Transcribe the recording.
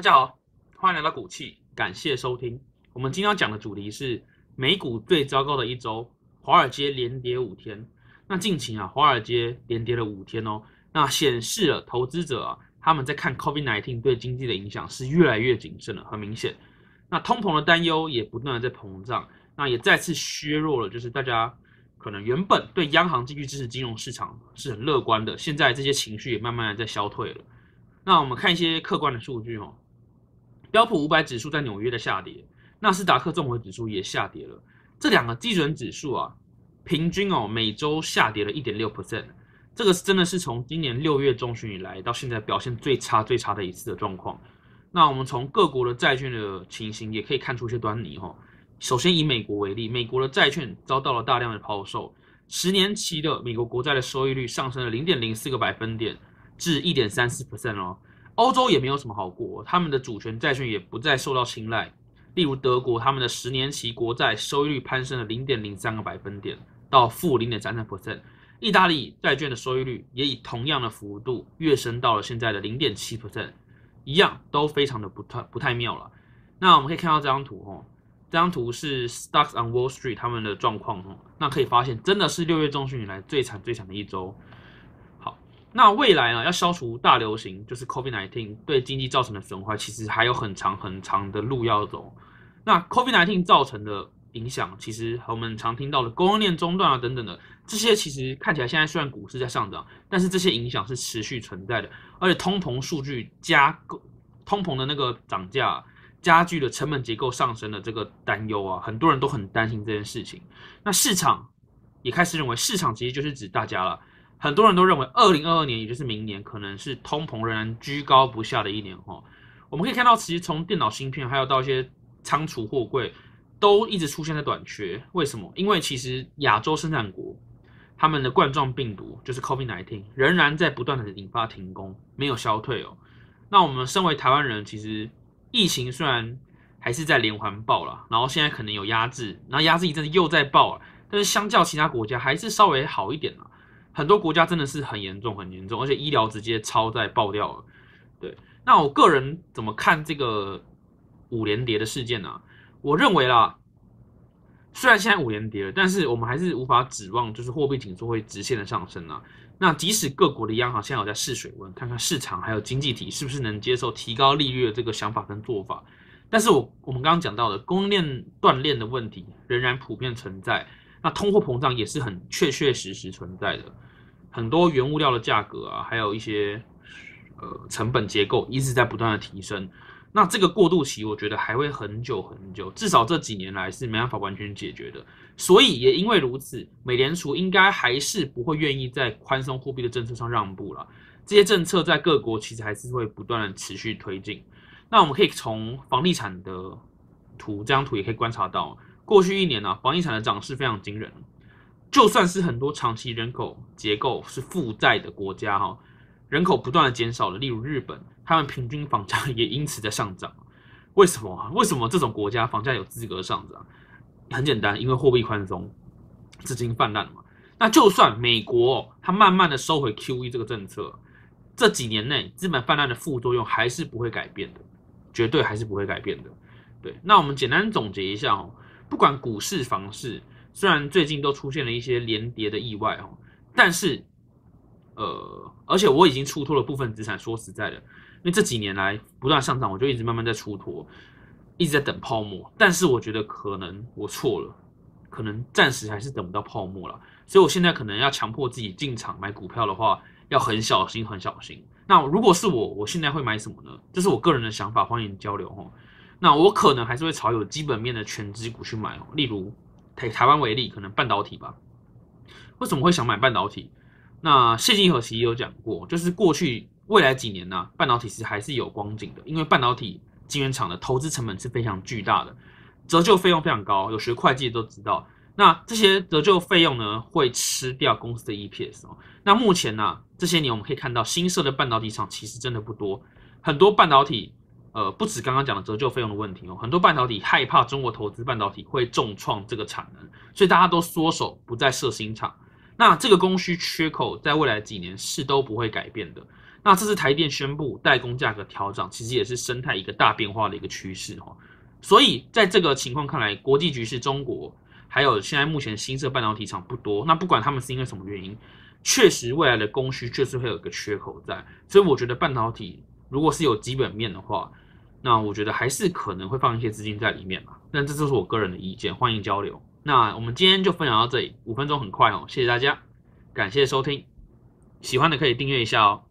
大家好，欢迎来到股气，感谢收听。我们今天要讲的主题是美股最糟糕的一周，华尔街连跌五天。那近期啊，华尔街连跌了五天哦，那显示了投资者啊，他们在看 COVID-19 对经济的影响是越来越谨慎了，很明显。那通膨的担忧也不断的在膨胀，那也再次削弱了，就是大家可能原本对央行继续支持金融市场是很乐观的，现在这些情绪也慢慢的在消退了。那我们看一些客观的数据哦，标普五百指数在纽约的下跌，纳斯达克综合指数也下跌了，这两个基准指数啊，平均哦每周下跌了一点六 percent，这个是真的是从今年六月中旬以来到现在表现最差最差的一次的状况。那我们从各国的债券的情形也可以看出一些端倪哈。首先以美国为例，美国的债券遭到了大量的抛售，十年期的美国国债的收益率上升了零点零四个百分点。至一点三四 percent 哦，欧洲也没有什么好过，他们的主权债券也不再受到青睐。例如德国，他们的十年期国债收益率攀升了零点零三个百分点，到负零点三三 percent。意大利债券的收益率也以同样的幅度跃升到了现在的零点七 percent，一样都非常的不太不太妙了。那我们可以看到这张图哦，这张图是 Stocks on Wall Street 他们的状况哦，那可以发现真的是六月中旬以来最惨最惨的一周。那未来呢？要消除大流行，就是 COVID-19 对经济造成的损坏，其实还有很长很长的路要走。那 COVID-19 造成的影响，其实和我们常听到的供应链中断啊等等的这些，其实看起来现在虽然股市在上涨，但是这些影响是持续存在的。而且通膨数据加通膨的那个涨价，加剧了成本结构上升的这个担忧啊，很多人都很担心这件事情。那市场也开始认为，市场其实就是指大家了。很多人都认为，二零二二年，也就是明年，可能是通膨仍然居高不下的一年哈。我们可以看到，其实从电脑芯片，还有到一些仓储货柜，都一直出现在短缺。为什么？因为其实亚洲生产国，他们的冠状病毒就是 COVID-19，仍然在不断的引发停工，没有消退哦。那我们身为台湾人，其实疫情虽然还是在连环爆了，然后现在可能有压制，然后压制一阵子又在爆了，但是相较其他国家，还是稍微好一点了。很多国家真的是很严重，很严重，而且医疗直接超载爆掉了。对，那我个人怎么看这个五连跌的事件呢？我认为啦，虽然现在五连跌了，但是我们还是无法指望就是货币紧缩会直线的上升啊。那即使各国的央行现在有在试水温，看看市场还有经济体是不是能接受提高利率的这个想法跟做法，但是我我们刚刚讲到的供应链断裂的问题仍然普遍存在。那通货膨胀也是很确确实实存在的，很多原物料的价格啊，还有一些呃成本结构一直在不断的提升。那这个过渡期，我觉得还会很久很久，至少这几年来是没办法完全解决的。所以也因为如此，美联储应该还是不会愿意在宽松货币的政策上让步了。这些政策在各国其实还是会不断的持续推进。那我们可以从房地产的图这张图也可以观察到。过去一年呢，房地产的涨势非常惊人。就算是很多长期人口结构是负债的国家哈，人口不断的减少了。例如日本，他们平均房价也因此在上涨。为什么？为什么这种国家房价有资格上涨？很简单，因为货币宽松，资金泛滥嘛。那就算美国它慢慢的收回 QE 这个政策，这几年内资本泛滥的副作用还是不会改变的，绝对还是不会改变的。对，那我们简单总结一下哦。不管股市、房市，虽然最近都出现了一些连跌的意外哦，但是，呃，而且我已经出脱了部分资产。说实在的，因为这几年来不断上涨，我就一直慢慢在出脱，一直在等泡沫。但是我觉得可能我错了，可能暂时还是等不到泡沫了。所以我现在可能要强迫自己进场买股票的话，要很小心、很小心。那如果是我，我现在会买什么呢？这是我个人的想法，欢迎交流哦。那我可能还是会朝有基本面的全资股去买哦，例如台台湾为例，可能半导体吧。为什么会想买半导体？那谢金河其实有讲过，就是过去未来几年呢，半导体是还是有光景的，因为半导体晶圆厂的投资成本是非常巨大的，折旧费用非常高，有学会计都知道。那这些折旧费用呢，会吃掉公司的 EPS 哦。那目前呢，这些年我们可以看到新设的半导体厂其实真的不多，很多半导体。呃，不止刚刚讲的折旧费用的问题哦，很多半导体害怕中国投资半导体会重创这个产能，所以大家都缩手不再设新厂。那这个供需缺口在未来几年是都不会改变的。那这次台电宣布代工价格调整，其实也是生态一个大变化的一个趋势哈。所以在这个情况看来，国际局势，中国还有现在目前新设半导体厂不多，那不管他们是因为什么原因，确实未来的供需确实会有一个缺口在。所以我觉得半导体如果是有基本面的话，那我觉得还是可能会放一些资金在里面嘛。但这就是我个人的意见，欢迎交流。那我们今天就分享到这里，五分钟很快哦，谢谢大家，感谢收听，喜欢的可以订阅一下哦。